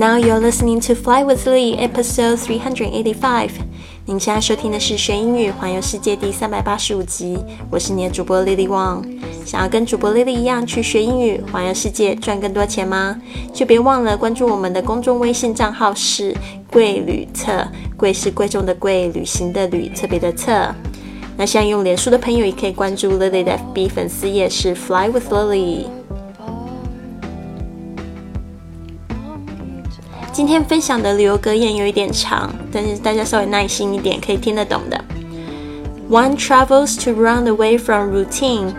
Now you're listening to Fly with Lee, episode three hundred eighty-five. 您现在收听的是学英语环游世界第三百八十五集。我是你的主播 Lily Wang。想要跟主播 Lily 一样去学英语、环游世界、赚更多钱吗？就别忘了关注我们的公众微信账号是“贵旅特”，贵是贵重的贵，旅行的旅，特别的特。那现在用脸书的朋友也可以关注 Lily 的 FB 粉丝页是 Fly with Lily。今天分享的旅游格言有一点长，但是大家稍微耐心一点，可以听得懂的。One travels to run away from routine,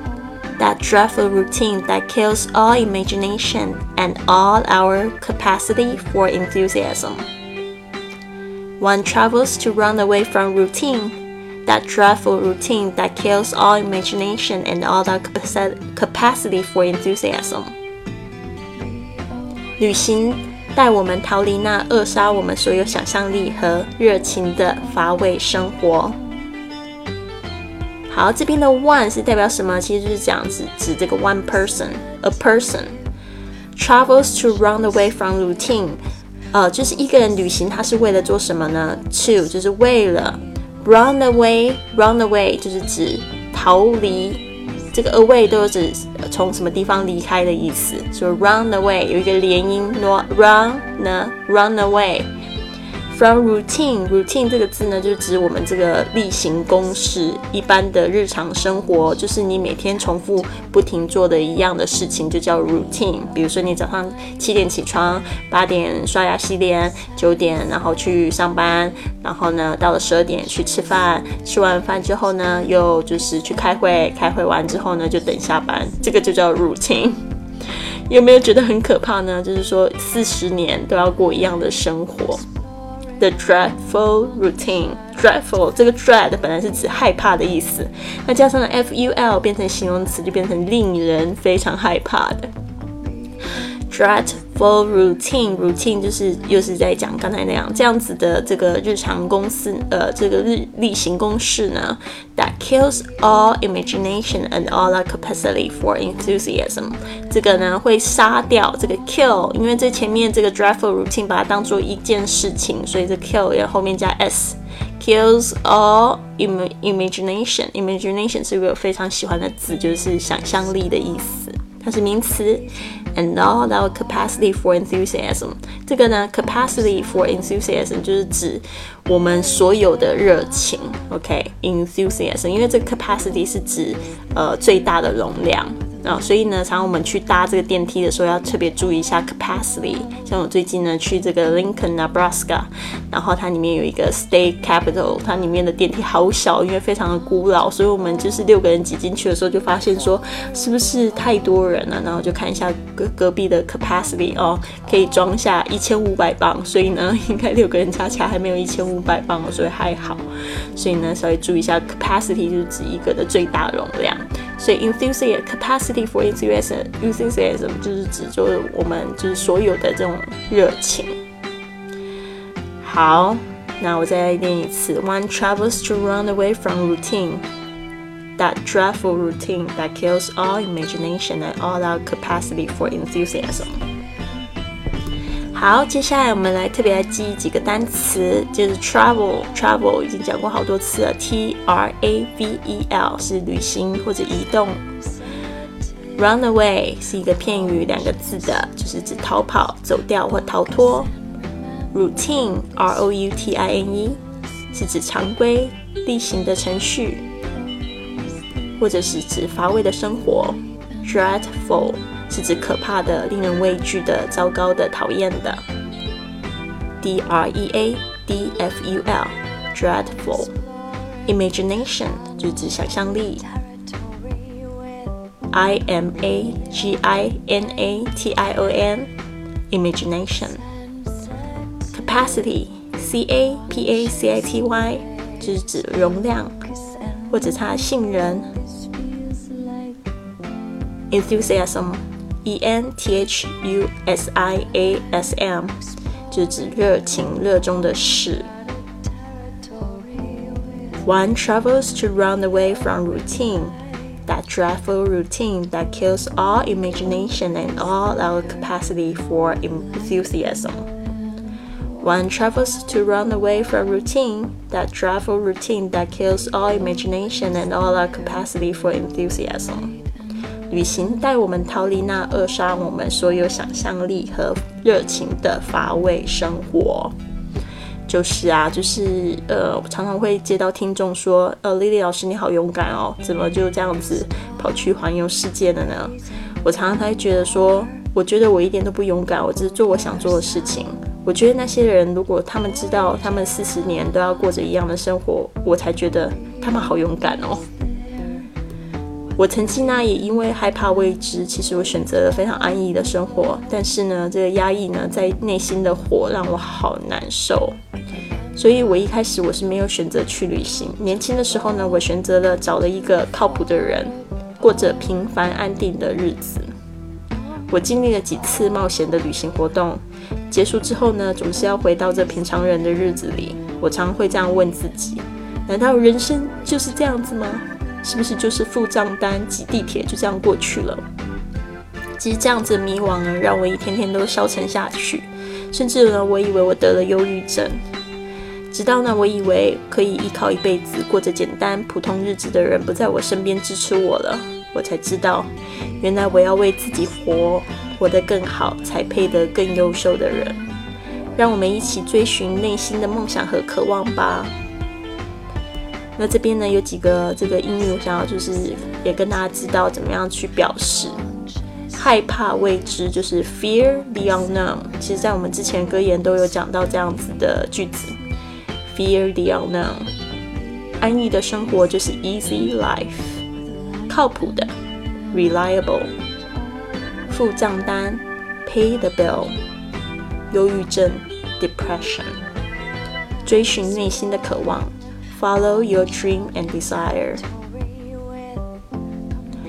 that dreadful routine that kills all imagination and all our capacity for enthusiasm. One travels to run away from routine that dreadful routine that kills all imagination and all our capacity for enthusiasm. 旅行 带我们逃离那扼杀我们所有想象力和热情的乏味生活。好，这边的 one 是代表什么？其实就是讲指指这个 one person，a person travels to run away from routine，呃，就是一个人旅行，他是为了做什么呢？To 就是为了 run away，run away 就是指逃离。这个 away 都是指从什么地方离开的意思，所以 run away 有一个连音，run 呢 run away。From routine routine 这个字呢，就指我们这个例行公事、一般的日常生活，就是你每天重复不停做的一样的事情，就叫 routine。比如说你早上七点起床，八点刷牙洗脸，九点然后去上班，然后呢到了十二点去吃饭，吃完饭之后呢又就是去开会，开会完之后呢就等下班，这个就叫 routine。有没有觉得很可怕呢？就是说四十年都要过一样的生活。The dreadful routine, dreadful 这个 dread 本来是指害怕的意思，那加上了 f u l 变成形容词，就变成令人非常害怕的。Dreadful routine, routine 就是又是在讲刚才那样这样子的这个日常公司呃这个日例行公事呢，that kills all imagination and all our capacity for enthusiasm。这个呢会杀掉这个 kill，因为这前面这个 dreadful routine 把它当做一件事情，所以这 kill 要后面加 s。Kills all imagination. Imagination 是一个非常喜欢的字，就是想象力的意思。它是名词，and all our capacity for enthusiasm。这个呢，capacity for enthusiasm 就是指我们所有的热情。OK，enthusiasm，因为这个 capacity 是指呃最大的容量。啊，所以呢，常常我们去搭这个电梯的时候，要特别注意一下 capacity。像我最近呢去这个 Lincoln Nebraska，然后它里面有一个 State Capitol，它里面的电梯好小，因为非常的古老，所以我们就是六个人挤进去的时候，就发现说是不是太多人了，然后就看一下隔隔壁的 capacity 哦，可以装下一千五百磅，所以呢，应该六个人加起来还没有一千五百磅哦，所以还好。所以呢，稍微注意一下 capacity 就是指一个的最大容量。所以 enthusiasm capacity for enthusiasm enthusiasm 就是指就是我们就是所有的这种热情。好，那我再来念一次。One travels to run away from routine, that dreadful routine that kills all imagination and all our capacity for enthusiasm. 好，接下来我们来特别来记几个单词，就是 travel，travel 已经讲过好多次了，T R A V E L 是旅行或者移动，run away 是一个片语，两个字的，就是指逃跑、走掉或逃脱，routine R O U T I N E 是指常规、例行的程序，或者是指乏味的生活，dreadful。是指可怕的、令人畏惧的、糟糕的、讨厌的。D R E A D F U L，dreadful。Imagination 就是指想象力。I M A G I N A T I O N，imagination。Capacity C A P A C I T Y 就是指容量或者它的性人。Enthusiasm。E N T H U S I A S M，就指热情、热衷的事。One travels to run away from routine, that dreadful routine that kills all imagination and all our capacity for enthusiasm. One travels to run away from routine, that travel routine that kills all imagination and all our capacity for enthusiasm. 旅行带我们逃离那扼杀我们所有想象力和热情的乏味生活。就是啊，就是呃，常常会接到听众说，呃，Lily 老师你好勇敢哦，怎么就这样子跑去环游世界了呢？我常常会觉得说，我觉得我一点都不勇敢，我只是做我想做的事情。我觉得那些人如果他们知道他们四十年都要过着一样的生活，我才觉得他们好勇敢哦。我曾经呢，也因为害怕未知，其实我选择了非常安逸的生活。但是呢，这个压抑呢，在内心的火让我好难受。所以我一开始我是没有选择去旅行。年轻的时候呢，我选择了找了一个靠谱的人，过着平凡安定的日子。我经历了几次冒险的旅行活动，结束之后呢，总是要回到这平常人的日子里。我常会这样问自己：难道人生就是这样子吗？是不是就是付账单、挤地铁就这样过去了？其实这样子迷惘呢，让我一天天都消沉下去，甚至呢，我以为我得了忧郁症。直到呢，我以为可以依靠一辈子过着简单普通日子的人不在我身边支持我了，我才知道，原来我要为自己活，活得更好，才配得更优秀的人。让我们一起追寻内心的梦想和渴望吧。那这边呢有几个这个英语，我想要就是也跟大家知道怎么样去表示害怕未知，就是 fear the unknown。其实，在我们之前歌言都有讲到这样子的句子，fear the unknown。安逸的生活就是 easy life，靠谱的 reliable，付账单 pay the bill，忧郁症 depression，追寻内心的渴望。Follow your dream and desire。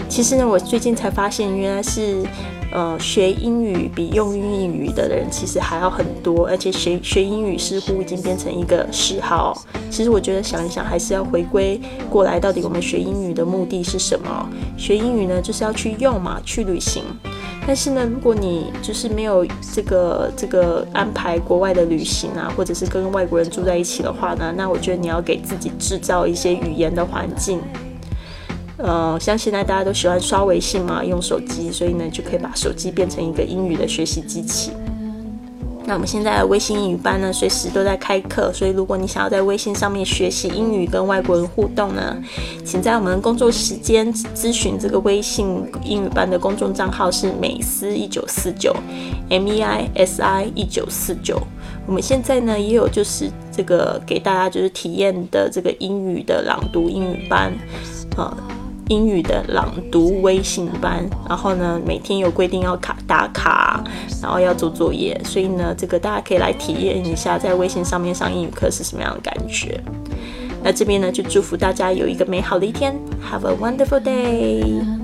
其实呢，我最近才发现，原来是，呃，学英语比用英语的人其实还要很多，而且学学英语似乎已经变成一个嗜好。其实我觉得想一想，还是要回归过来，到底我们学英语的目的是什么？学英语呢，就是要去用嘛，去旅行。但是呢，如果你就是没有这个这个安排国外的旅行啊，或者是跟外国人住在一起的话呢，那我觉得你要给自己制造一些语言的环境。呃，像现在大家都喜欢刷微信嘛，用手机，所以呢就可以把手机变成一个英语的学习机器。那我们现在微信英语班呢，随时都在开课，所以如果你想要在微信上面学习英语跟外国人互动呢，请在我们工作时间咨询这个微信英语班的公众账号是美思一九四九，M E I S I 一九四九。我们现在呢也有就是这个给大家就是体验的这个英语的朗读英语班，啊。英语的朗读微信班，然后呢，每天有规定要卡打卡，然后要做作业，所以呢，这个大家可以来体验一下，在微信上面上英语课是什么样的感觉。那这边呢，就祝福大家有一个美好的一天，Have a wonderful day。